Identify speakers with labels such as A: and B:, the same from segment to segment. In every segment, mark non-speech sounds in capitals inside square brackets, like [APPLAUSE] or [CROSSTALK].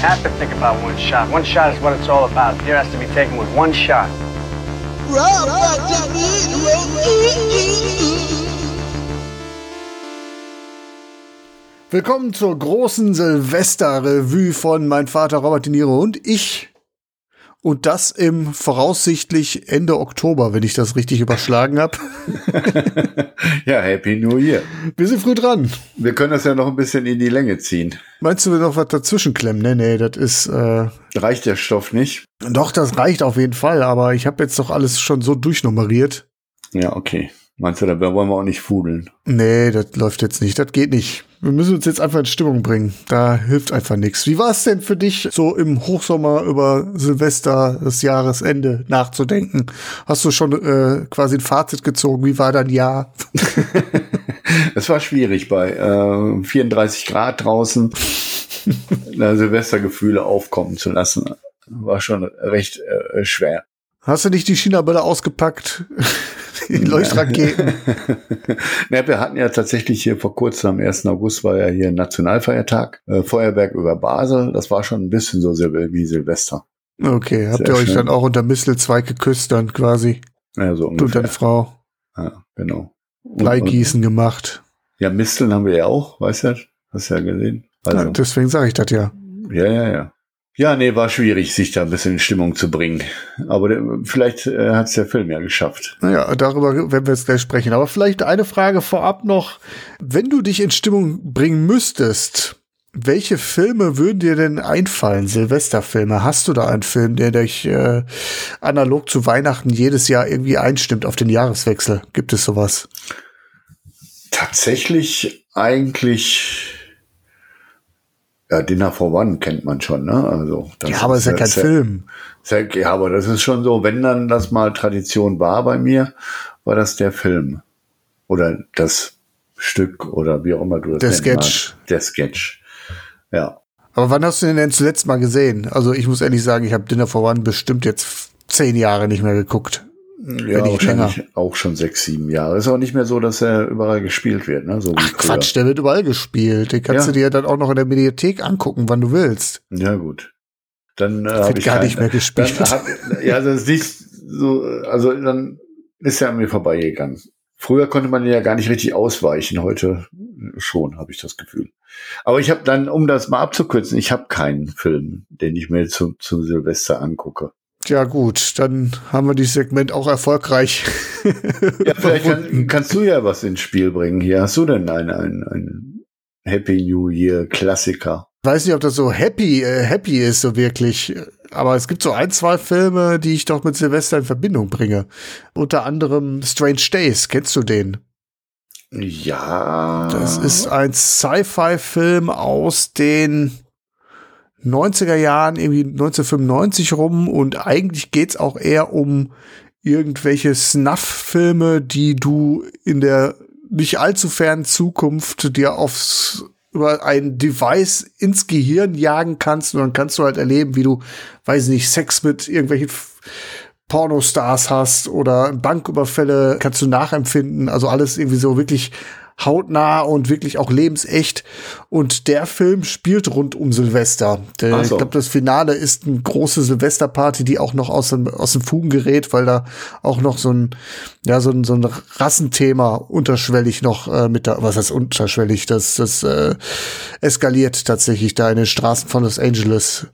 A: Have to think about one shot. One shot is what it's all about. Here has to be taken with one shot.
B: Willkommen zur großen Silvester-Revue von Mein Vater Robert De Niro und ich. Und das im voraussichtlich Ende Oktober, wenn ich das richtig überschlagen habe. [LAUGHS]
C: ja, Happy New Year.
B: Wir sind früh dran.
C: Wir können das ja noch ein bisschen in die Länge ziehen.
B: Meinst du, wir noch was dazwischen klemmen? Nee, nee, das ist. Äh,
C: reicht der Stoff nicht?
B: Doch, das reicht auf jeden Fall, aber ich habe jetzt doch alles schon so durchnummeriert.
C: Ja, okay. Meinst du, da wollen wir auch nicht fudeln?
B: Nee, das läuft jetzt nicht. Das geht nicht. Wir müssen uns jetzt einfach in Stimmung bringen. Da hilft einfach nichts. Wie war es denn für dich, so im Hochsommer über Silvester, das Jahresende nachzudenken? Hast du schon äh, quasi ein Fazit gezogen? Wie war dein Jahr? [LAUGHS] [LAUGHS]
C: Es war schwierig bei äh, 34 Grad draußen [LAUGHS] Silvestergefühle aufkommen zu lassen. War schon recht äh, schwer.
B: Hast du nicht die China-Bälle ausgepackt? Leuchtraketen? [LAUGHS]
C: ja, wir hatten ja tatsächlich hier vor kurzem, am 1. August war ja hier Nationalfeiertag, äh, Feuerwerk über Basel. Das war schon ein bisschen so wie Silvester.
B: Okay, habt Sehr ihr euch schön. dann auch unter Mistelzweig geküsst dann quasi?
C: Ja, so ungefähr.
B: Du und deine Frau?
C: Ja, genau.
B: Bleigießen gemacht.
C: Ja, Misteln haben wir ja auch, weißt du? Hast du ja gesehen.
B: Also. Ja, deswegen sage ich das ja.
C: Ja, ja, ja. Ja, nee, war schwierig, sich da ein bisschen in Stimmung zu bringen. Aber der, vielleicht äh, hat es der Film ja geschafft.
B: Naja, darüber werden wir jetzt gleich sprechen. Aber vielleicht eine Frage vorab noch. Wenn du dich in Stimmung bringen müsstest, welche Filme würden dir denn einfallen? Silvesterfilme? Hast du da einen Film, der dich äh, analog zu Weihnachten jedes Jahr irgendwie einstimmt auf den Jahreswechsel? Gibt es sowas?
C: Tatsächlich eigentlich ja, Dinner for One kennt man schon, ne? Also,
B: das ja, aber ist ja kein sehr, Film.
C: Sehr, ja, aber das ist schon so, wenn dann das mal Tradition war bei mir, war das der Film. Oder das Stück oder wie auch immer du das
B: Der Sketch.
C: Mal. Der Sketch. Ja.
B: Aber wann hast du den denn zuletzt mal gesehen? Also ich muss ehrlich sagen, ich habe Dinner for One bestimmt jetzt zehn Jahre nicht mehr geguckt.
C: Ja, wahrscheinlich länger. auch schon sechs, sieben Jahre. Ist auch nicht mehr so, dass er überall gespielt wird, ne? So
B: Ach, Quatsch, der wird überall gespielt. Den kannst ja. du dir dann auch noch in der Mediathek angucken, wann du willst.
C: Ja, gut. Dann äh, habe ich
B: gar kein, nicht mehr gespielt.
C: Hab, ja, das ist nicht so, also dann ist er an mir vorbeigegangen. Früher konnte man ja gar nicht richtig ausweichen, heute schon, habe ich das Gefühl. Aber ich habe dann, um das mal abzukürzen, ich habe keinen Film, den ich mir zu, zu Silvester angucke.
B: Ja gut, dann haben wir dieses Segment auch erfolgreich. [LAUGHS]
C: ja, vielleicht kann, kannst du ja was ins Spiel bringen hier. Hast du denn einen, einen, einen Happy New Year Klassiker?
B: weiß nicht, ob das so happy, äh, happy ist, so wirklich. Aber es gibt so ein, zwei Filme, die ich doch mit Silvester in Verbindung bringe. Unter anderem Strange Days. Kennst du den?
C: Ja.
B: Das ist ein Sci-Fi-Film aus den 90er Jahren, irgendwie 1995 rum und eigentlich geht's auch eher um irgendwelche Snuff-Filme, die du in der nicht allzu fernen Zukunft dir aufs über ein Device ins Gehirn jagen kannst und dann kannst du halt erleben, wie du, weiß nicht, Sex mit irgendwelchen Pornostars hast oder Banküberfälle kannst du nachempfinden. Also alles irgendwie so wirklich hautnah und wirklich auch lebensecht. Und der Film spielt rund um Silvester. Der, so. Ich glaube, das Finale ist eine große Silvesterparty, die auch noch aus dem, aus dem Fugen gerät, weil da auch noch so ein, ja, so ein, so ein Rassenthema unterschwellig noch äh, mit da, was heißt unterschwellig, das, das äh, eskaliert tatsächlich da in den Straßen von Los Angeles.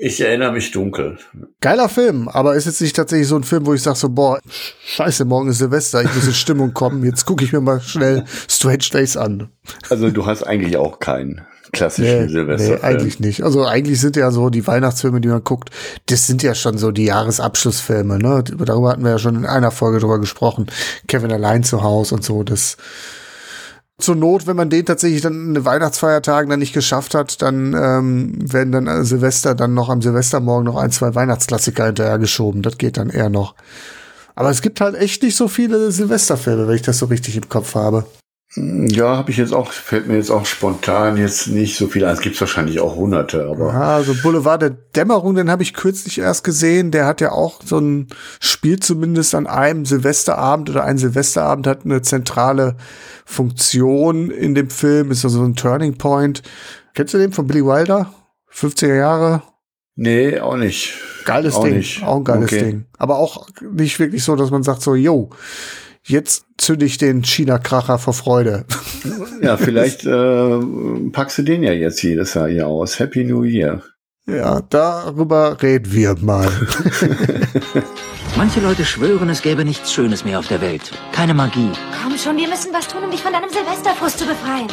C: Ich erinnere mich dunkel.
B: Geiler Film, aber ist jetzt nicht tatsächlich so ein Film, wo ich sage so, boah, scheiße, morgen ist Silvester, ich muss in Stimmung kommen, jetzt gucke ich mir mal schnell Strange Days an.
C: Also du hast eigentlich auch keinen klassischen nee, Silvester. Nee,
B: eigentlich nicht. Also eigentlich sind ja so die Weihnachtsfilme, die man guckt, das sind ja schon so die Jahresabschlussfilme, ne? Darüber hatten wir ja schon in einer Folge drüber gesprochen. Kevin allein zu Hause und so, das Zur Not, wenn man den tatsächlich dann in den Weihnachtsfeiertagen dann nicht geschafft hat, dann ähm, werden dann äh, Silvester dann noch am Silvestermorgen noch ein, zwei Weihnachtsklassiker hinterhergeschoben. Das geht dann eher noch. Aber es gibt halt echt nicht so viele Silvesterfilme, wenn ich das so richtig im Kopf habe.
C: Ja, habe ich jetzt auch, fällt mir jetzt auch spontan jetzt nicht so viel ein. Es gibt wahrscheinlich auch hunderte, aber.
B: Ja, also Boulevard der Dämmerung, den habe ich kürzlich erst gesehen. Der hat ja auch so ein Spiel zumindest an einem Silvesterabend oder ein Silvesterabend hat eine zentrale Funktion in dem Film, ist also so ein Turning Point. Kennst du den von Billy Wilder? 50er Jahre?
C: Nee, auch nicht.
B: Geiles
C: auch
B: Ding.
C: Nicht.
B: Auch ein geiles
C: Okay.
B: Ding. Aber auch nicht wirklich so, dass man sagt so, yo, jetzt zünde ich den China-Kracher vor Freude.
C: Ja, vielleicht äh, packst du den ja jetzt jedes Jahr hier aus. Happy New Year.
B: Ja, darüber reden wir mal. [LAUGHS]
D: Manche Leute schwören, es gäbe nichts Schönes mehr auf der Welt. Keine Magie.
E: Komm schon, wir müssen was tun, um dich von deinem Silvesterfrust zu befreien.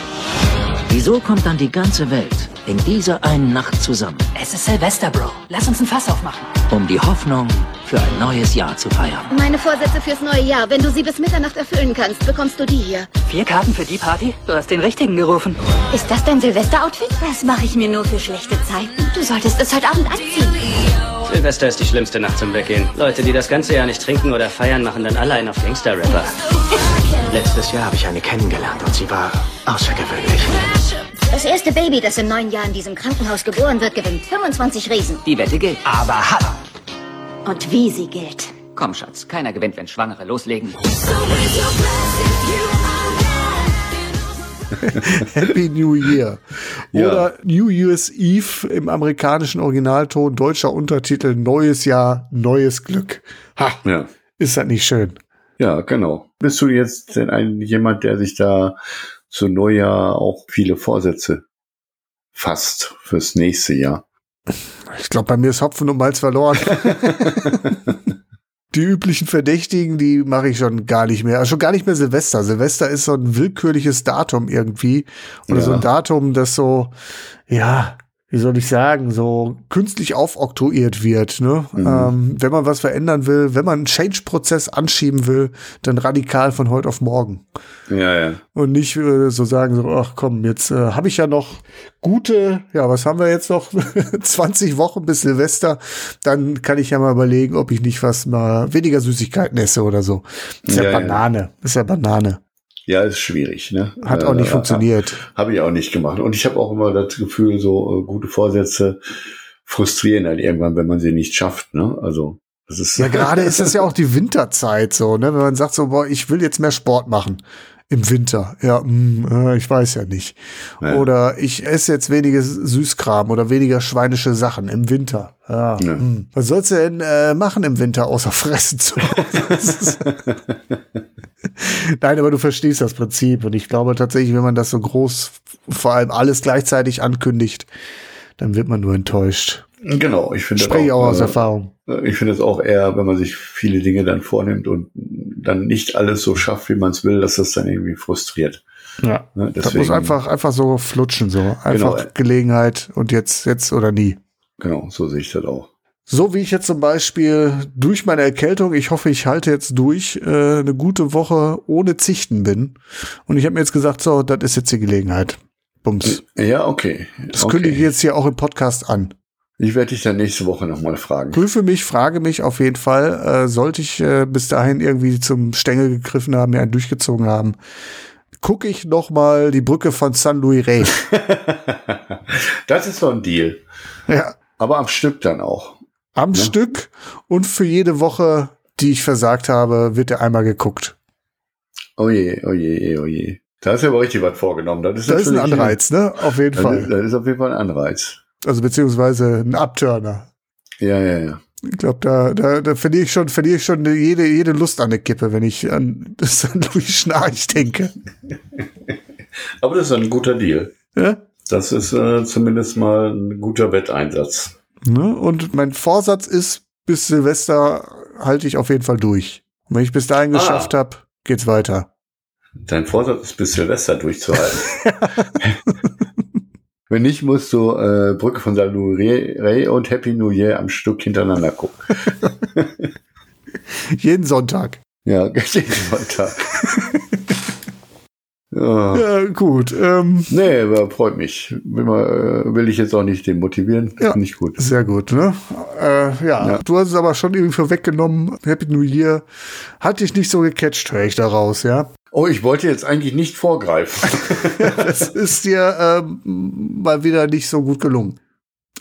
D: Wieso kommt dann die ganze Welt in dieser einen Nacht zusammen,
F: Es ist Silvester, Bro. Lass uns ein Fass aufmachen.
D: um die Hoffnung für ein neues Jahr zu feiern?
E: Meine Vorsätze fürs neue Jahr. Wenn du sie bis Mitternacht erfüllen kannst, bekommst du die hier.
F: Vier Karten für die Party? Du hast den richtigen gerufen.
E: Ist das dein Silvesteroutfit? Das mache ich mir nur für schlechte Zeiten. Du solltest es heute Abend anziehen.
G: Silvester ist die schlimmste Nacht zum Weggehen. Leute, die das ganze Jahr nicht trinken oder feiern, machen dann alle einen auf Gangster-Rapper.
H: Letztes Jahr habe ich eine kennengelernt und sie war außergewöhnlich.
E: Das erste Baby, das im neuen Jahr in diesem Krankenhaus geboren wird, gewinnt 25 Riesen.
D: Die Wette gilt.
H: Aber hat.
E: Und wie sie gilt.
D: Komm, Schatz, keiner gewinnt, wenn Schwangere loslegen.
B: Happy New Year.
C: Ja.
B: Oder New Year's Eve im amerikanischen Originalton, deutscher Untertitel, Neues Jahr, neues Glück. Ha,
C: Ja.
B: ist das nicht schön?
C: Ja, genau. Bist du jetzt denn ein, jemand, der sich da zu Neujahr auch viele Vorsätze fasst fürs nächste Jahr?
B: Ich glaube, bei mir ist Hopfen und Malz verloren. [LAUGHS] die üblichen Verdächtigen, die mache ich schon gar nicht mehr. Also schon gar nicht mehr Silvester. Silvester ist so ein willkürliches Datum irgendwie. Oder
C: Ja.
B: so ein Datum, das so, ja, wie soll ich sagen, so künstlich aufoktroyiert wird. Ne? Ähm, wenn man was verändern will, wenn man einen Change-Prozess anschieben will, dann radikal von heute auf morgen.
C: Ja, ja.
B: Und nicht äh, so sagen, so, ach komm, jetzt äh, habe ich ja noch gute, ja, was haben wir jetzt noch? [LAUGHS] 20 Wochen bis Silvester. Dann kann ich ja mal überlegen, ob ich nicht was mal weniger Süßigkeiten esse oder so. Ist ja,
C: Ja, ja.
B: Banane. Ist ja Banane.
C: Ja, ist schwierig, ne?
B: Hat auch nicht
C: Äh,
B: funktioniert.
C: Habe ich auch nicht gemacht. Und ich habe auch immer das Gefühl, so äh, gute Vorsätze frustrieren halt irgendwann, wenn man sie nicht schafft, ne? Also, das ist.
B: Ja, gerade ist das ja auch die Winterzeit so, ne? Wenn man sagt so, boah, ich will jetzt mehr Sport machen. Im Winter. Ja, mh, äh, ich weiß ja nicht.
C: Ja.
B: Oder ich esse jetzt weniger Süßkram oder weniger schweinische Sachen im Winter. Ja.
C: Ja.
B: mh. Was sollst du denn äh, machen im Winter, außer fressen zu ist- [LAUGHS] Nein, aber du verstehst das Prinzip. Und ich glaube tatsächlich, wenn man das so groß, vor allem alles gleichzeitig ankündigt, dann wird man nur enttäuscht.
C: Genau, ich finde
B: Spreche ich auch aus
C: äh,
B: Erfahrung.
C: Ich finde es auch eher, wenn man sich viele Dinge dann vornimmt und dann nicht alles so schafft, wie man es will, dass das dann irgendwie frustriert.
B: Ja.
C: Ne?
B: Das muss einfach, einfach so flutschen, so. Einfach
C: Genau.
B: Gelegenheit und jetzt, jetzt oder nie.
C: Genau, so sehe ich das auch.
B: So wie ich jetzt zum Beispiel durch meine Erkältung, ich hoffe, ich halte jetzt durch, äh, eine gute Woche ohne Zichten bin. Und ich habe mir jetzt gesagt, so, das ist jetzt die Gelegenheit. Bums.
C: Ja, okay.
B: Das
C: okay.
B: kündige ich jetzt hier auch im Podcast an.
C: Ich werde dich dann nächste Woche nochmal fragen.
B: Prüfe mich, frage mich auf jeden Fall. Äh, sollte ich äh, bis dahin irgendwie zum Stängel gegriffen haben, mir einen durchgezogen haben, gucke ich noch mal die Brücke von San Luis Rey. [LAUGHS] [LAUGHS]
C: das ist so ein Deal.
B: ja,
C: Aber am Stück dann auch.
B: am Stück und für jede Woche, die ich versagt habe, wird er einmal geguckt.
C: Oh je, oh je, oh je. Da ist ja aber richtig was vorgenommen. Das ist,
B: Das ist ein Anreiz, ne? Auf jeden
C: Das,
B: Fall.
C: das ist auf jeden Fall ein Anreiz.
B: Also beziehungsweise ein Abturner.
C: Ja, ja, ja.
B: Ich glaube, da, da, da verliere ich schon, verliere ich schon jede, jede Lust an der Kippe, wenn ich an [LAUGHS] San Luis Schnarch denke. [LAUGHS]
C: Aber das ist ein guter Deal.
B: Ja?
C: Das ist äh, zumindest mal ein guter Wetteinsatz.
B: Ne? Und mein Vorsatz ist, bis Silvester halte ich auf jeden Fall durch. Und wenn ich bis dahin
C: Ah.
B: geschafft habe, geht's weiter.
C: Dein Vorsatz ist bis Silvester durchzuhalten. [LAUGHS] Wenn nicht, musst du äh, Brücke von Luis Rey und Happy New Year am Stück hintereinander gucken. [LAUGHS]
B: Jeden Sonntag.
C: Ja, [LAUGHS] jeden Sonntag. [LAUGHS] Ja.
B: Ja, gut. Ähm,
C: Nee, aber freut mich. Will, mal, äh, will ich jetzt auch nicht demotivieren.
B: Ja.
C: Nicht gut.
B: Sehr gut, ne? Äh, ja,
C: Ja.
B: du hast es aber schon irgendwie vorweggenommen. Happy New Year. Hat dich nicht so gecatcht, höre ich daraus, ja?
C: Oh, ich wollte jetzt eigentlich nicht vorgreifen. [LAUGHS] [LAUGHS]
B: Das ist dir ähm, mal wieder nicht so gut gelungen.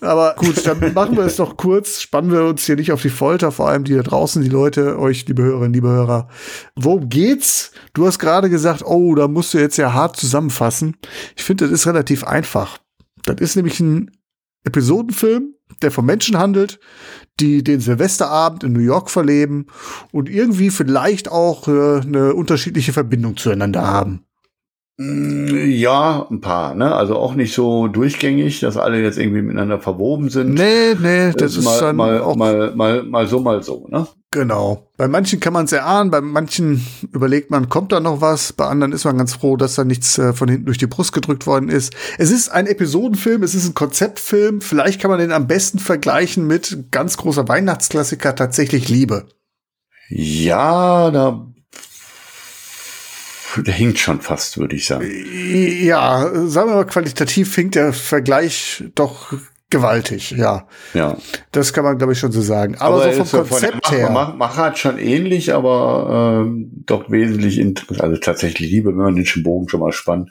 B: Aber gut, dann machen wir es doch kurz. Spannen wir uns hier nicht auf die Folter, vor allem die da draußen, die Leute, euch, liebe Hörerinnen, liebe Hörer. Worum geht's? Du hast gerade gesagt, oh, da musst du jetzt ja hart zusammenfassen. Ich finde, das ist relativ einfach. Das ist nämlich ein Episodenfilm, der von Menschen handelt, die den Silvesterabend in New York verleben und irgendwie vielleicht auch äh, eine unterschiedliche Verbindung zueinander haben.
C: Mm, Ja, ein paar, ne? Also auch nicht so durchgängig, dass alle jetzt irgendwie miteinander verwoben sind.
B: Nee, nee, das ist
C: mal,
B: dann
C: mal,
B: auch
C: mal, mal, mal so, mal so, ne?
B: Genau. Bei manchen kann man es erahnen, bei manchen überlegt man, kommt da noch was, bei anderen ist man ganz froh, dass da nichts äh, von hinten durch die Brust gedrückt worden ist. Es ist ein Episodenfilm, es ist ein Konzeptfilm, vielleicht kann man den am besten vergleichen mit ganz großer Weihnachtsklassiker tatsächlich Liebe.
C: Ja, da, der hinkt schon fast, würde ich sagen.
B: Ja, sagen wir mal, qualitativ hinkt der Vergleich doch gewaltig, ja.
C: Ja.
B: Das kann man, glaube ich, schon so sagen. Aber,
C: er
B: so vom
C: ja von
B: Konzept
C: Mach-
B: her.
C: Mach- Machart schon ähnlich, aber ähm, doch wesentlich interessant. Also tatsächlich Liebe, wenn man den Bogen schon mal spannt.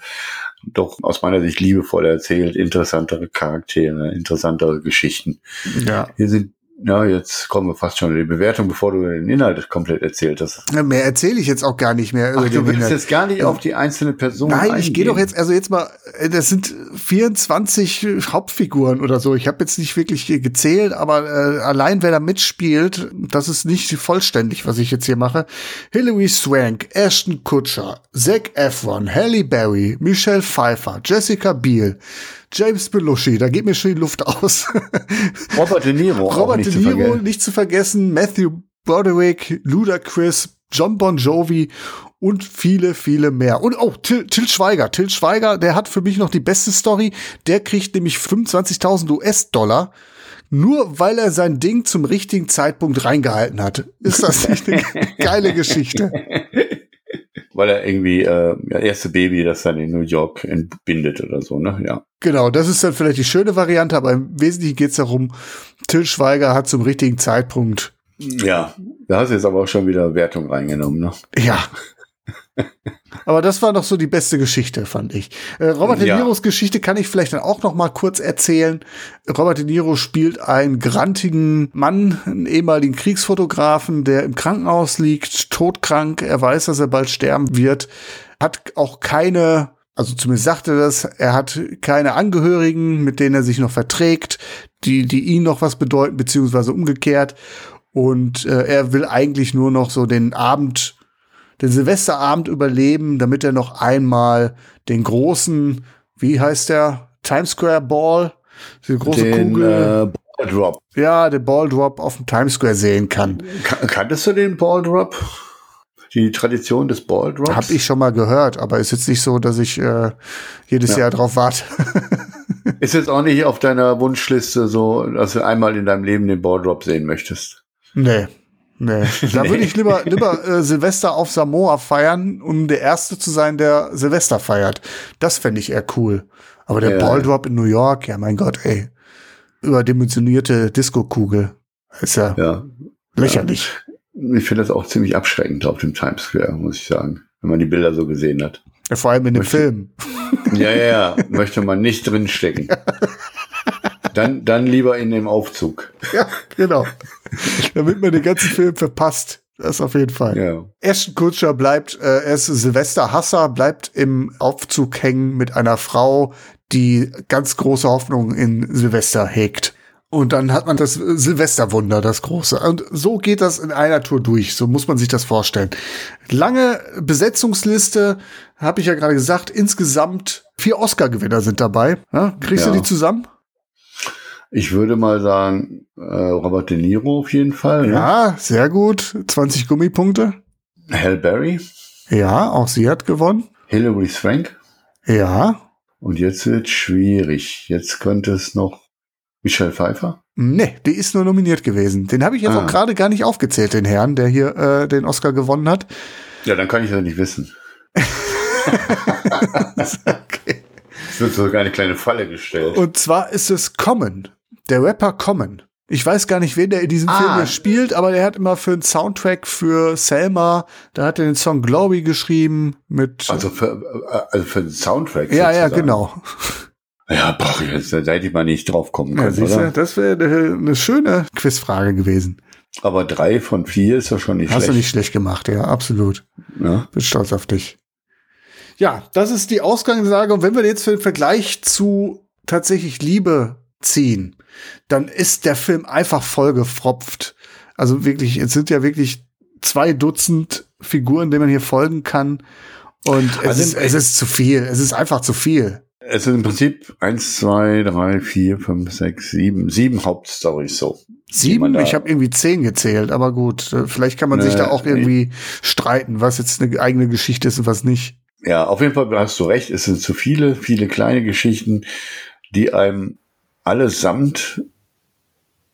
C: Doch aus meiner Sicht liebevoll erzählt, interessantere Charaktere, interessantere Geschichten.
B: Ja.
C: Hier sind, ja, jetzt kommen wir fast schon in die Bewertung, bevor du den Inhalt komplett erzählt hast.
B: Mehr erzähle ich jetzt auch gar nicht mehr. über
C: Ach,
B: den
C: du willst jetzt gar nicht auf die einzelne Person
B: Nein, ich
C: eingehen.
B: gehe doch jetzt, also jetzt mal, äh, das sind 24 Hauptfiguren oder so. Ich habe jetzt nicht wirklich hier gezählt, aber äh, allein wer da mitspielt, das ist nicht vollständig, was ich jetzt hier mache. Hilary Swank, Ashton Kutcher, Zac Efron, Halle Berry, Michelle Pfeiffer, Jessica Biel, James Belushi, da geht mir schon die Luft aus. [LAUGHS]
C: Robert De Niro.
B: Robert
C: nicht
B: De
C: zu
B: Niro,
C: vergessen.
B: nicht zu vergessen, Matthew Broderick, Ludacris, John Bon Jovi und viele, viele mehr. Und oh, Till, Till Schweiger. Till Schweiger, der hat für mich noch die beste Story. Der kriegt nämlich 25.000 US-Dollar. Nur weil er sein Ding zum richtigen Zeitpunkt reingehalten hat. Ist das nicht eine [LAUGHS] geile Geschichte? [LAUGHS]
C: Weil er irgendwie äh, ja, erste Baby, das dann in New York entbindet oder so, ne? Ja.
B: Genau, das ist dann vielleicht die schöne Variante, aber im Wesentlichen geht es darum, Till Schweiger hat zum richtigen Zeitpunkt
C: Ja, da hast du jetzt aber auch schon wieder Wertung reingenommen, ne?
B: Ja. Aber das war doch so die beste Geschichte, fand ich. Äh, Robert De. Niros Geschichte kann ich vielleicht dann auch noch mal kurz erzählen. Robert De Niro spielt einen grantigen Mann, einen ehemaligen Kriegsfotografen, der im Krankenhaus liegt, todkrank. Er weiß, dass er bald sterben wird. Hat auch keine, also zumindest sagt er das, er hat keine Angehörigen, mit denen er sich noch verträgt, die, die ihn noch was bedeuten, beziehungsweise umgekehrt. Und äh, er will eigentlich nur noch so den Abend den Silvesterabend überleben, damit er noch einmal den großen, wie heißt der, Times Square Ball, die große
C: Den
B: Kugel,
C: äh, Ball Drop.
B: ja, den Ball Drop auf dem Times Square sehen kann.
C: Kan kanntest du den Ball Drop? Die Tradition des Ball Drops?
B: Hab ich schon mal gehört, aber ist jetzt nicht so, dass ich äh, jedes
C: Ja.
B: Jahr drauf warte. [LAUGHS]
C: Ist jetzt auch nicht auf deiner Wunschliste so, dass du einmal in deinem Leben den Ball Drop sehen möchtest.
B: nee. [LAUGHS] Nee, da
C: Nee.
B: würde ich lieber, lieber äh, Silvester auf Samoa feiern, um der Erste zu sein, der Silvester feiert. Das fände ich eher cool. Aber der
C: Ja.
B: Balldrop in New York, ja mein Gott, ey. Überdimensionierte Disco-Kugel. Ist ja,
C: Ja.
B: lächerlich.
C: Ich finde das auch ziemlich abschreckend auf dem Times Square, muss ich sagen, wenn man die Bilder so gesehen hat.
B: Ja, vor allem in dem
C: Möchte-
B: Film.
C: Ja, ja, ja, möchte man nicht drinstecken. [LAUGHS] Dann, dann lieber in dem Aufzug. [LAUGHS]
B: Ja, genau. Damit man den ganzen Film verpasst. Das auf jeden Fall.
C: Ja.
B: Ashton Kutcher bleibt, äh, er ist Silvester-Hasser, bleibt im Aufzug hängen mit einer Frau, die ganz große Hoffnung in Silvester hegt. Und dann hat man das Silvesterwunder, das große. Und so geht das in einer Tour durch. So muss man sich das vorstellen. Lange Besetzungsliste, habe ich ja gerade gesagt. Insgesamt vier Oscar-Gewinner sind dabei. Ja, kriegst
C: Ja.
B: du die zusammen?
C: Ich würde mal sagen, äh, Robert De Niro auf jeden Fall. Ne?
B: Ja, sehr gut. 20 Gummipunkte.
C: Halle Berry,
B: Ja, auch sie hat gewonnen.
C: Hilary Swank.
B: Ja.
C: Und jetzt wird schwierig. Jetzt könnte es noch Michelle Pfeiffer.
B: Nee, die ist nur nominiert gewesen. Den habe ich jetzt
C: Ah.
B: auch gerade gar nicht aufgezählt, den Herrn, der hier äh, den Oscar gewonnen hat.
C: Ja, dann kann ich das nicht wissen. [LAUGHS] okay. Es wird sogar eine kleine Falle gestellt.
B: Und zwar ist es Common, der Rapper Common. Ich weiß gar nicht, wen der in diesem ah. Film hier spielt, aber der hat immer für einen Soundtrack für Selma, da hat er den Song Glory geschrieben mit.
C: Also für, also für den Soundtrack.
B: Ja, sozusagen. ja, genau.
C: Ja, boah, jetzt, da hätte ich mal nicht drauf kommen können. Ja, oder?
B: Das wäre eine, eine schöne Quizfrage gewesen.
C: Aber drei von vier ist ja schon nicht
B: Hast schlecht. Hast du nicht schlecht gemacht, ja, absolut. Ja. Bin stolz auf dich. Ja, das ist die Ausgangslage. Und wenn wir jetzt für den Vergleich zu tatsächlich Liebe ziehen, dann ist der Film einfach vollgefropft. Also wirklich, es sind ja wirklich zwei Dutzend Figuren, denen man hier folgen kann. Und es, also ist, es ist zu viel. Es ist einfach zu viel.
C: Es sind im Prinzip eins, zwei, drei, vier, fünf, sechs, sieben, sieben Hauptstories so.
B: Sieben? Ich habe irgendwie zehn gezählt, aber gut, äh, vielleicht kann man ne, sich da auch irgendwie streiten, was jetzt eine eigene Geschichte ist und was nicht.
C: Ja, auf jeden Fall hast du recht, es sind zu viele, viele kleine Geschichten, die einem allesamt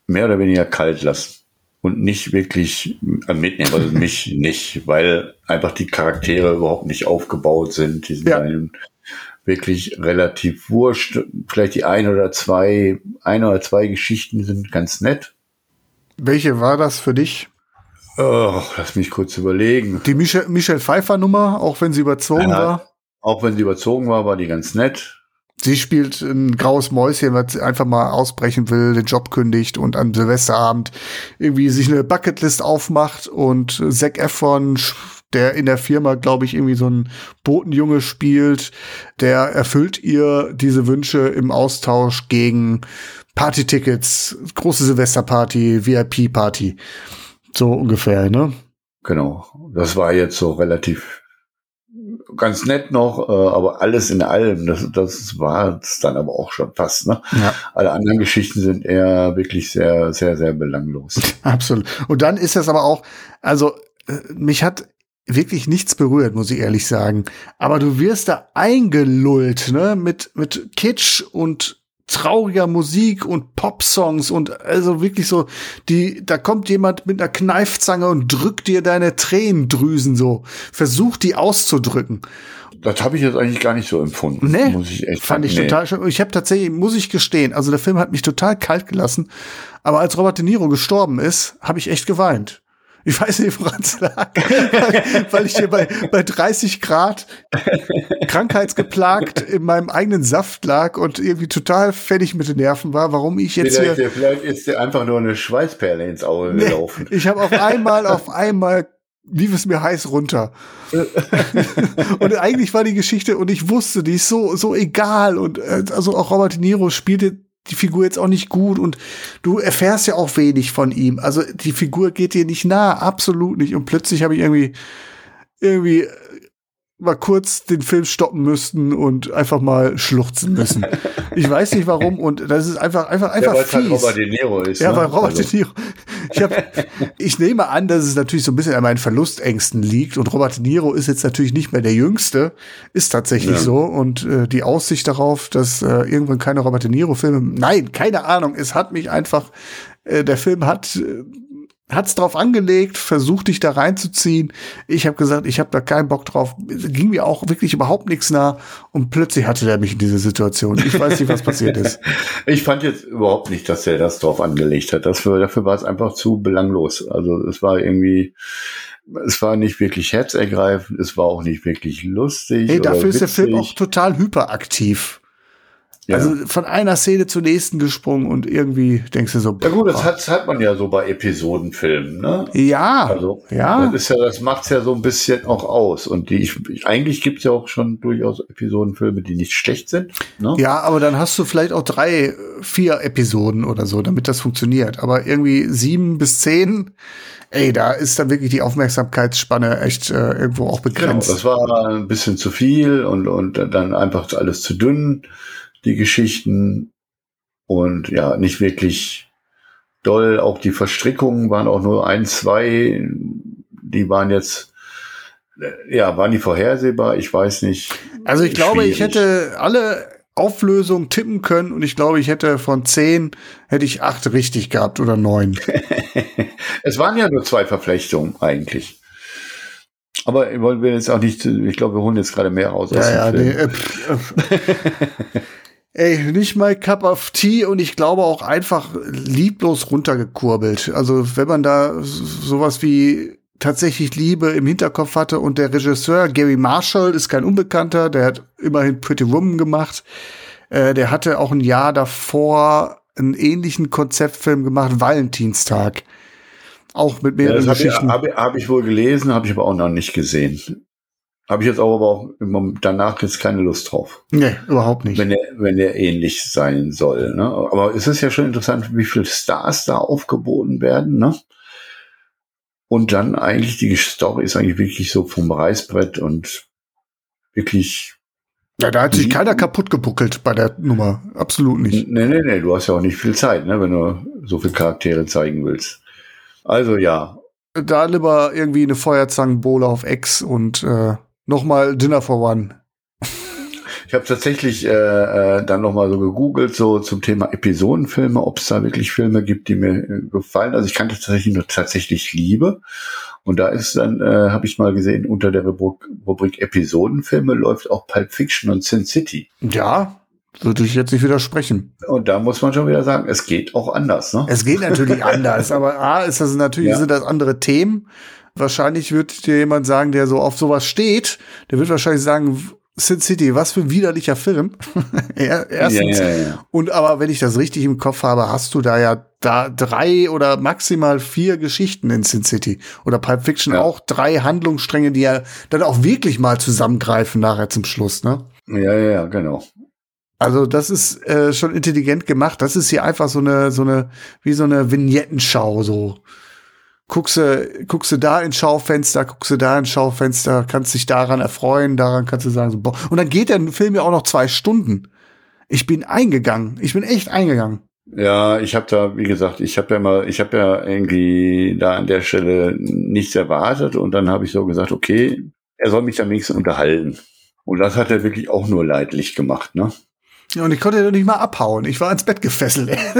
C: mehr oder weniger kalt lassen und nicht wirklich äh, mitnehmen, also [LAUGHS] mich nicht, weil einfach die Charaktere überhaupt nicht aufgebaut sind. Die sind ja. wirklich relativ wurscht. Vielleicht die ein oder zwei, ein oder zwei Geschichten sind ganz nett.
B: Welche war das für dich?
C: Oh, lass mich kurz überlegen.
B: Die Michelle, Michelle Pfeiffer Nummer, auch wenn sie überzogen Nein, war?
C: Auch wenn sie überzogen war, war die ganz nett.
B: Sie spielt ein graues Mäuschen, was einfach mal ausbrechen will, den Job kündigt und am Silvesterabend irgendwie sich eine Bucketlist aufmacht und Zac Efron, der in der Firma, glaube ich, irgendwie so ein Botenjunge spielt, der erfüllt ihr diese Wünsche im Austausch gegen Partytickets, große Silvesterparty, VIP-Party. So ungefähr, ne?
C: Genau. Das war jetzt so relativ ganz nett noch, äh, aber alles in allem, das, das war es dann aber auch schon fast. Ne? Ja. Alle anderen Geschichten sind eher wirklich sehr, sehr, sehr belanglos.
B: Absolut. Und dann ist das aber auch, also äh, mich hat wirklich nichts berührt, muss ich ehrlich sagen. Aber du wirst da eingelullt, ne, mit, mit Kitsch und trauriger Musik und Popsongs und also wirklich so, die, da kommt jemand mit einer Kneifzange und drückt dir deine Tränendrüsen so, versucht die auszudrücken.
C: Das habe ich jetzt eigentlich gar nicht so empfunden.
B: Nee, muss ich echt fand ich nee. total. Ich habe tatsächlich, muss ich gestehen, also der Film hat mich total kalt gelassen. Aber als Robert De Niro gestorben ist, habe ich echt geweint. Ich weiß nicht, woran es lag. weil, ich hier bei, bei 30 Grad krankheitsgeplagt in meinem eigenen Saft lag und irgendwie total fertig mit den Nerven war, warum ich jetzt
C: vielleicht,
B: hier.
C: Vielleicht ist dir einfach nur eine Schweißperle ins Auge nee, gelaufen.
B: Ich habe auf einmal, auf einmal lief es mir heiß runter. [LAUGHS] und eigentlich war die Geschichte, und ich wusste, die ist so, so egal. Und äh, also auch Robert De Niro spielte die Figur jetzt auch nicht gut und du erfährst ja auch wenig von ihm. Also die Figur geht dir nicht nah, absolut nicht. Und plötzlich habe ich irgendwie, irgendwie mal kurz den Film stoppen müssten und einfach mal schluchzen müssen. [LAUGHS] Ich weiß nicht warum und das ist einfach einfach einfach ja, weil
C: fies. Halt Robert De Niro ist.
B: Ja, ne? weil Robert also. De Niro. Ich, hab, [LAUGHS] ich nehme an, dass es natürlich so ein bisschen an meinen Verlustängsten liegt und Robert De Niro ist jetzt natürlich nicht mehr der Jüngste, ist tatsächlich ja. so und äh, die Aussicht darauf, dass äh, irgendwann keine Robert De Niro Filme, nein, keine Ahnung, es hat mich einfach äh, der Film hat äh, hat's drauf angelegt, versucht dich da reinzuziehen. Ich habe gesagt, ich habe da keinen Bock drauf. Ging mir auch wirklich überhaupt nichts nah und plötzlich hatte der mich in diese Situation. Ich weiß nicht, was passiert ist. [LAUGHS]
C: Ich fand jetzt überhaupt nicht, dass er das drauf angelegt hat. Das für, dafür war es einfach zu belanglos. Also es war irgendwie es war nicht wirklich herzergreifend, es war auch nicht wirklich lustig.
B: Hey, dafür ist der Film auch total hyperaktiv. Ja. Also von einer Szene zur nächsten gesprungen und irgendwie denkst du so.
C: Ja gut, das hat, hat man ja so bei Episodenfilmen, ne?
B: Ja.
C: Also ja. Das ist ja, das macht's ja so ein bisschen auch aus. Und die ich, eigentlich gibt's ja auch schon durchaus Episodenfilme, die nicht schlecht sind. Ne?
B: Ja, aber dann hast du vielleicht auch drei, vier Episoden oder so, damit das funktioniert. Aber irgendwie sieben bis zehn, ey, da ist dann wirklich die Aufmerksamkeitsspanne echt äh, irgendwo auch genau, begrenzt.
C: Genau, das war ein bisschen zu viel und, und dann einfach alles zu dünn die Geschichten und ja, nicht wirklich doll. Auch die Verstrickungen waren auch nur ein, zwei, die waren jetzt, ja, waren die vorhersehbar? Ich weiß nicht.
B: Also ich glaube, ich hätte alle Auflösungen tippen können und ich glaube, ich hätte von zehn hätte ich acht richtig gehabt oder neun. [LAUGHS]
C: es waren ja nur zwei Verflechtungen eigentlich. Aber wollen wir jetzt auch nicht, ich glaube, wir holen jetzt gerade mehr raus. aus
B: Ja, ja, nee, äh, pff, äh, [LAUGHS] Ey, nicht mal Cup of Tea und ich glaube auch einfach lieblos runtergekurbelt. Also wenn man da sowas wie tatsächlich Liebe im Hinterkopf hatte und der Regisseur Gary Marshall ist kein Unbekannter, der hat immerhin Pretty Woman gemacht. Äh, der hatte auch ein Jahr davor einen ähnlichen Konzeptfilm gemacht, Valentinstag. Auch mit
C: Ja,
B: mehreren
C: das habe ich,
B: Geschichten.
C: hab, hab ich wohl gelesen, habe ich aber auch noch nicht gesehen. Habe ich jetzt auch aber auch danach jetzt keine Lust drauf,
B: nee, überhaupt nicht.
C: wenn der, wenn der ähnlich sein soll. Ne? Aber es ist ja schon interessant, wie viele Stars da aufgeboten werden. Ne? Und dann eigentlich die Story ist eigentlich wirklich so vom Reißbrett und wirklich.
B: Ja, da hat sich
C: Mhm.
B: keiner kaputt gebuckelt bei der Nummer. Absolut nicht.
C: Nee, nee, nee, du hast ja auch nicht viel Zeit, ne, wenn du so viele Charaktere zeigen willst. Also ja,
B: Da lieber irgendwie eine Feuerzangenbowle auf Ex und äh, nochmal Dinner for One.
C: Ich habe tatsächlich äh, äh, dann noch mal so gegoogelt, so zum Thema Episodenfilme, ob es da wirklich Filme gibt, die mir äh, gefallen. Also ich kannte tatsächlich nur tatsächlich Liebe. Und da ist dann, äh, habe ich mal gesehen, unter der Rubrik, Rubrik Episodenfilme läuft auch Pulp Fiction und Sin City.
B: Ja, würde ich jetzt nicht widersprechen.
C: Und da muss man schon wieder sagen, es geht auch anders. Ne?
B: Es geht natürlich [LAUGHS] anders, aber A, ist das natürlich,
C: Ja.
B: sind das andere Themen. Wahrscheinlich wird dir jemand sagen, der so auf sowas steht, der wird wahrscheinlich sagen, Sin City, was für ein widerlicher Film. [LAUGHS] Er- Erstens.
C: Ja, ja, ja.
B: Und aber wenn ich das richtig im Kopf habe, hast du da ja da drei oder maximal vier Geschichten in Sin City. Oder Pulp Fiction
C: Ja.
B: auch drei Handlungsstränge, die ja dann auch wirklich mal zusammengreifen nachher zum Schluss, ne?
C: ja, ja, ja, genau.
B: Also das ist äh, schon intelligent gemacht. Das ist hier einfach so eine, so eine, wie so eine Vignettenschau, so. Guckst du, guckst du da ins Schaufenster, guckst du da ins Schaufenster, kannst dich daran erfreuen, daran kannst du sagen, so, boah. Und dann geht der Film ja auch noch zwei Stunden. Ich bin eingegangen. Ich bin echt eingegangen.
C: Ja, ich habe da, wie gesagt, ich habe ja mal, ich habe ja irgendwie da an der Stelle nichts erwartet und dann habe ich so gesagt, okay, er soll mich am wenigsten unterhalten. Und das hat er wirklich auch nur leidlich gemacht, ne?
B: Ja, und ich konnte doch nicht mal abhauen. Ich war ins Bett gefesselt. [LAUGHS]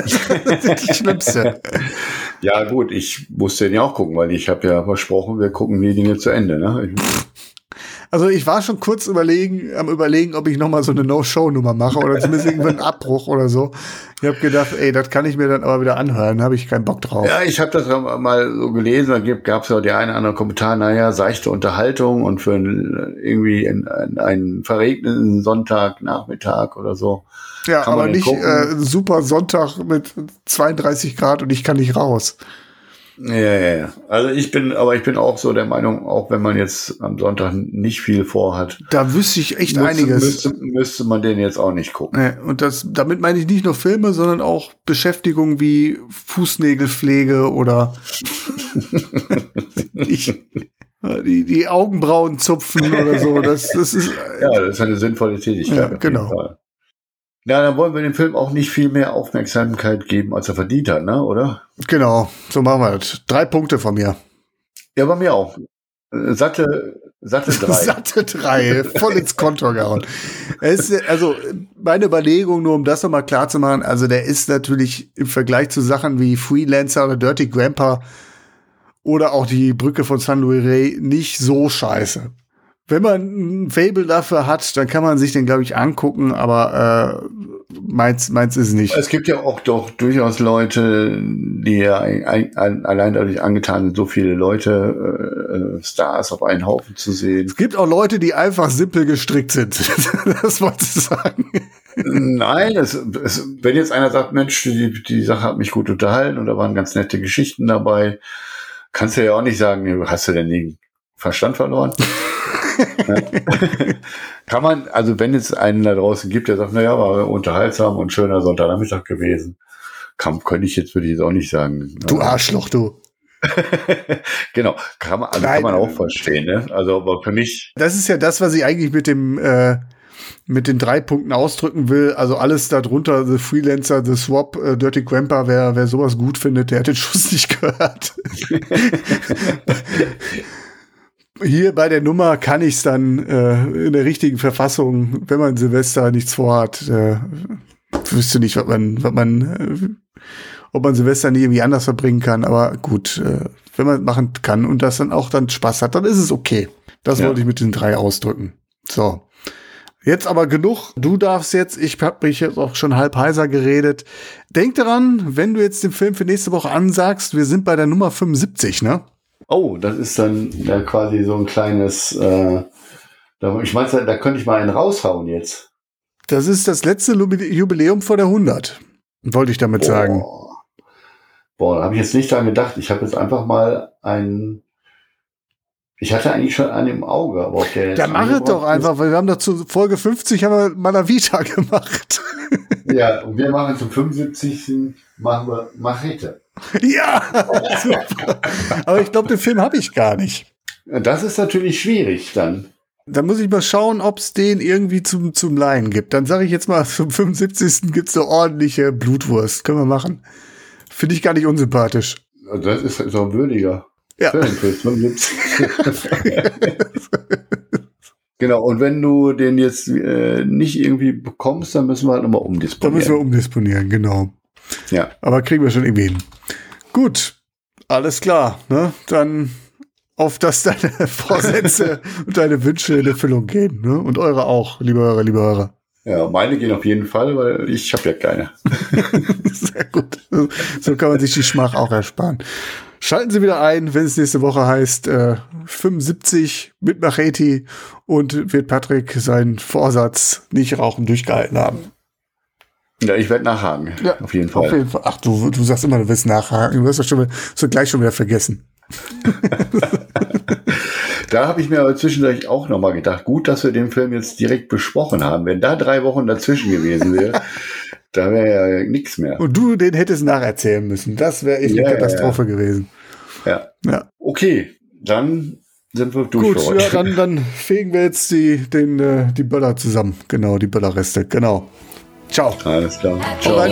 B: Das ist das Schlimmste. [LAUGHS]
C: Ja, gut, ich musste den ja auch gucken, weil ich habe ja versprochen, wir gucken die Dinge zu Ende, ne? Ich,
B: Also ich war schon kurz überlegen, am überlegen, ob ich noch mal so eine No-Show-Nummer mache oder zumindest irgendwie einen Abbruch oder so. Ich habe gedacht, ey, das kann ich mir dann aber wieder anhören. Da habe ich keinen Bock drauf.
C: ja, ich habe das mal so gelesen, da gab es ja der eine oder andere Kommentar, naja, seichte Unterhaltung und für ein, irgendwie einen, einen, einen verregneten Sonntagnachmittag oder so.
B: Ja,
C: kann
B: aber nicht äh, super Sonntag mit 32 Grad und ich kann nicht raus.
C: Ja, ja, ja. Also ich bin, aber ich bin auch so der Meinung, auch wenn man jetzt am Sonntag nicht viel vorhat,
B: Da wüsste ich echt
C: müsste,
B: einiges.
C: Müsste, müsste man den jetzt auch nicht gucken.
B: Nee, und das, damit meine ich nicht nur Filme, sondern auch Beschäftigungen wie Fußnägelpflege oder [LAUGHS] ich, die, die Augenbrauen zupfen oder so. Das, das ist,
C: Ja, das ist eine sinnvolle Tätigkeit.
B: Ja, genau.
C: Ja, dann wollen wir dem Film auch nicht viel mehr Aufmerksamkeit geben, als er verdient hat, ne, oder?
B: genau, so machen wir das. Drei Punkte von mir.
C: Ja, bei mir auch. Satte, satte [LAUGHS] drei.
B: Satte drei, voll ins Konto gehauen. Es also, meine Überlegung, nur um das nochmal klar zu machen, also der ist natürlich im Vergleich zu Sachen wie Freelancer oder Dirty Grandpa oder auch die Brücke von San Luis Rey nicht so scheiße. Wenn man ein Fable dafür hat, dann kann man sich den, glaube ich, angucken, aber äh, meins, meins ist nicht.
C: Es gibt ja auch doch durchaus Leute, die ja ein, ein, ein, allein dadurch angetan sind, so viele Leute, äh, Stars auf einen Haufen zu sehen.
B: Es gibt auch Leute, die einfach simpel gestrickt sind. [LAUGHS] das wollte ich sagen.
C: Nein, es, es, wenn jetzt einer sagt, Mensch, die, die Sache hat mich gut unterhalten und da waren ganz nette Geschichten dabei, kannst du ja auch nicht sagen, hast du denn den Verstand verloren? [LAUGHS] Kann man, also wenn es einen da draußen gibt, der sagt, naja, war unterhaltsam und schöner Sonntagnachmittag gewesen, kann, könnte ich jetzt, würde ich jetzt auch nicht sagen.
B: Du Arschloch, du. [LAUGHS]
C: genau, kann man, also
B: Nein.
C: kann man auch verstehen, ne? Also, aber für mich,
B: Das ist ja das, was ich eigentlich mit dem äh, mit den drei Punkten ausdrücken will. Also alles darunter, The Freelancer, The Swap, äh, Dirty Grandpa, wer, wer sowas gut findet, der hat den Schuss nicht gehört. [LAUGHS] [LAUGHS] Hier bei der Nummer kann ich es dann äh, in der richtigen Verfassung, wenn man Silvester nichts vorhat, äh, wüsste nicht, was man, was man, äh, ob man Silvester nicht irgendwie anders verbringen kann. Aber gut, äh, wenn man machen kann und das dann auch dann Spaß hat, dann ist es okay. Das
C: Ja.
B: wollte ich mit den drei ausdrücken. So. Jetzt aber genug. Du darfst jetzt, ich habe mich jetzt auch schon halb heiser geredet. Denk daran, wenn du jetzt den Film für nächste Woche ansagst, wir sind bei der Nummer 75, ne?
C: Oh, das ist dann ja quasi so ein kleines, äh, ich meine, da könnte ich mal einen raushauen jetzt.
B: Das ist das letzte Jubiläum vor der 100. Wollte ich damit sagen.
C: Boah, da habe ich jetzt nicht dran gedacht. Ich habe jetzt einfach mal einen. Ich hatte eigentlich schon einen im Auge, aber ob der
B: Dann mach es doch einfach, weil wir haben dazu Folge 50 haben wir Malavita [LAUGHS] gemacht.
C: Ja, und wir machen zum 75. machen wir Machete.
B: ja, [LAUGHS] super. Aber ich glaube, den Film habe ich gar nicht.
C: Das ist natürlich schwierig dann.
B: Da muss ich mal schauen, ob es den irgendwie zum, zum Leihen gibt. Dann sage ich jetzt mal, [LAUGHS] zum 75. gibt's eine ordentliche Blutwurst. Können wir machen. Finde ich gar nicht unsympathisch.
C: Das ist ein würdiger
B: Ja.
C: Film für 75. genau, und wenn du den jetzt äh, nicht irgendwie bekommst, dann müssen wir halt nochmal umdisponieren.
B: müssen wir umdisponieren, genau.
C: ja.
B: Aber kriegen wir schon irgendwie hin. Gut, alles klar. Ne? Dann auf dass deine [LAUGHS] Vorsätze und deine Wünsche in Erfüllung gehen. Ne? Und eure auch, liebe Hörer, liebe Hörer.
C: ja, meine gehen auf jeden Fall, weil ich habe ja keine. [LAUGHS]
B: Sehr gut. So kann man sich die Schmach auch ersparen. Schalten Sie wieder ein, wenn es nächste Woche heißt äh, 75 mit Macheti und wird Patrick seinen Vorsatz nicht rauchen durchgehalten haben.
C: Ja, ich werde nachhaken. auf jeden Fall.
B: Auf jeden Fall. Ach, du, du sagst immer, du willst nachhaken. Du wirst das schon so gleich schon wieder vergessen. [LAUGHS]
C: Da habe ich mir aber zwischendurch auch nochmal gedacht, gut, dass wir den Film jetzt direkt besprochen haben. Wenn da drei Wochen dazwischen gewesen wäre, [LAUGHS] da wäre ja nichts mehr.
B: Und du den hättest nacherzählen müssen. Das wäre echt
C: Ja,
B: eine
C: ja,
B: Katastrophe gewesen.
C: Ja.
B: Ja.
C: Okay, dann sind wir durch
B: Gut,
C: für heute.
B: ja, dann, dann fegen wir jetzt die, den, äh, die Böller zusammen. Genau, die Böllerreste. Genau. Ciao.
C: Alles klar.
B: Ciao.